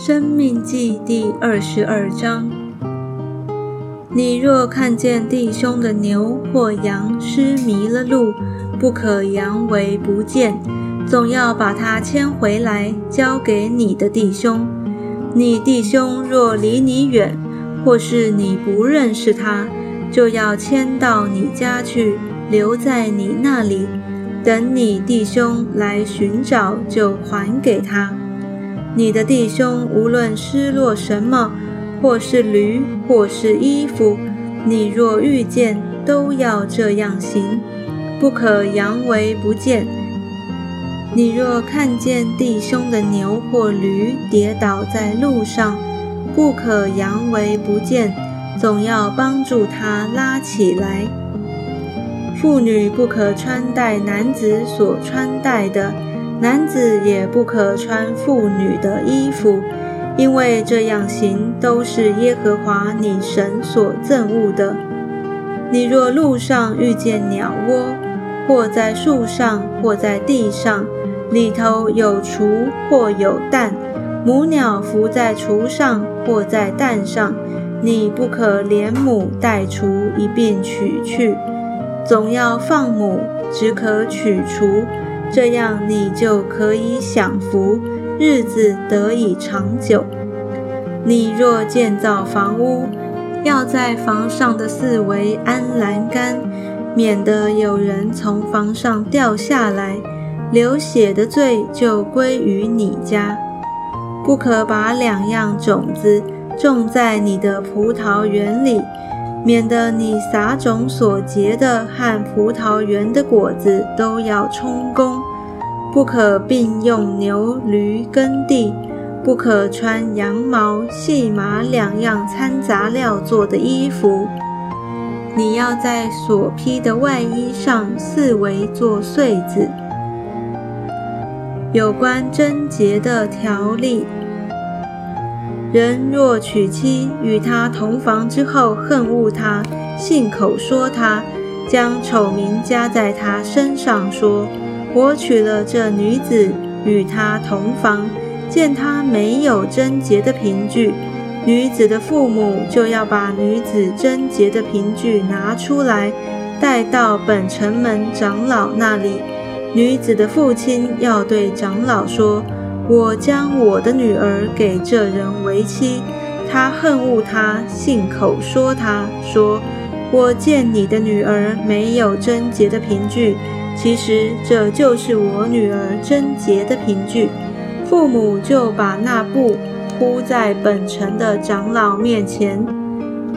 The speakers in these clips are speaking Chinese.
生命记第二十二章：你若看见弟兄的牛或羊失迷了路，不可扬为不见，总要把它牵回来，交给你的弟兄。你弟兄若离你远，或是你不认识他，就要牵到你家去，留在你那里，等你弟兄来寻找，就还给他。你的弟兄无论失落什么，或是驴，或是衣服，你若遇见，都要这样行，不可扬为不见。你若看见弟兄的牛或驴跌倒在路上，不可扬为不见，总要帮助他拉起来。妇女不可穿戴男子所穿戴的。男子也不可穿妇女的衣服，因为这样行都是耶和华你神所憎恶的。你若路上遇见鸟窝，或在树上，或在地上，里头有雏或有蛋，母鸟伏在雏上或在蛋上，你不可连母带雏一并取去，总要放母，只可取雏。这样你就可以享福，日子得以长久。你若建造房屋，要在房上的四围安栏杆，免得有人从房上掉下来，流血的罪就归于你家。不可把两样种子种在你的葡萄园里。免得你撒种所结的和葡萄园的果子都要充公，不可并用牛驴耕地，不可穿羊毛细麻两样掺杂料做的衣服。你要在所披的外衣上四围做穗子。有关贞洁的条例。人若娶妻，与他同房之后恨恶他，信口说他，将丑名加在他身上，说：“我娶了这女子，与他同房，见他没有贞洁的凭据。”女子的父母就要把女子贞洁的凭据拿出来，带到本城门长老那里。女子的父亲要对长老说。我将我的女儿给这人为妻，他恨恶他，信口说他说：“我见你的女儿没有贞洁的凭据，其实这就是我女儿贞洁的凭据。”父母就把那布铺在本城的长老面前，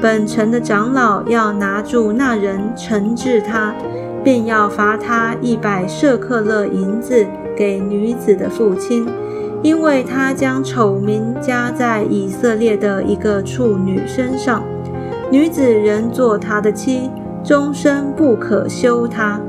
本城的长老要拿住那人，惩治他，并要罚他一百舍克勒银子给女子的父亲。因为他将丑名加在以色列的一个处女身上，女子仍做他的妻，终身不可休他。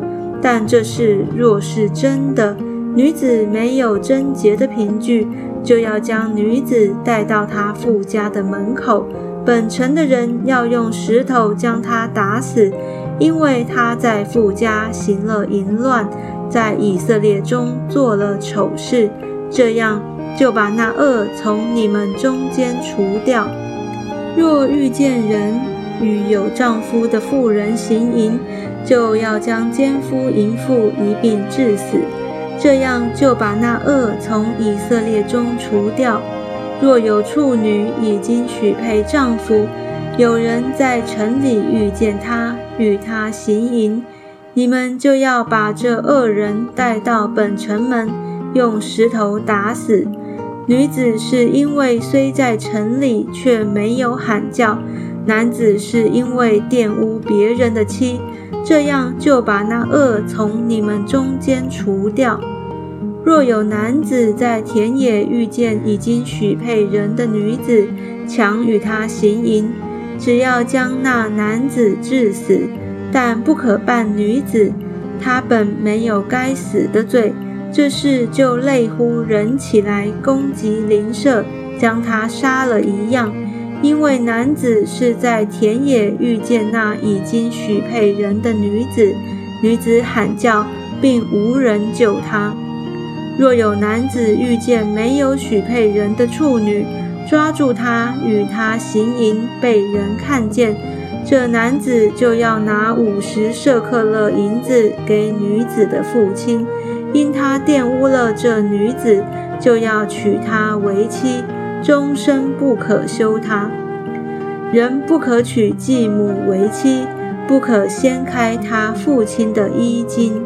但这事若是真的，女子没有贞洁的凭据，就要将女子带到他父家的门口，本城的人要用石头将她打死，因为她在父家行了淫乱，在以色列中做了丑事。这样就把那恶从你们中间除掉。若遇见人与有丈夫的妇人行淫，就要将奸夫淫妇一并致死。这样就把那恶从以色列中除掉。若有处女已经许配丈夫，有人在城里遇见他，与他行淫，你们就要把这恶人带到本城门。用石头打死女子，是因为虽在城里却没有喊叫；男子是因为玷污别人的妻，这样就把那恶从你们中间除掉。若有男子在田野遇见已经许配人的女子，强与她行淫，只要将那男子致死，但不可办女子，他本没有该死的罪。这事就类乎人起来攻击邻舍，将他杀了一样，因为男子是在田野遇见那已经许配人的女子，女子喊叫，并无人救他。若有男子遇见没有许配人的处女，抓住他，与他行淫，被人看见，这男子就要拿五十舍克勒银子给女子的父亲，因他玷污了这女子，就要娶她为妻，终身不可休她。人不可娶继母为妻，不可掀开他父亲的衣襟。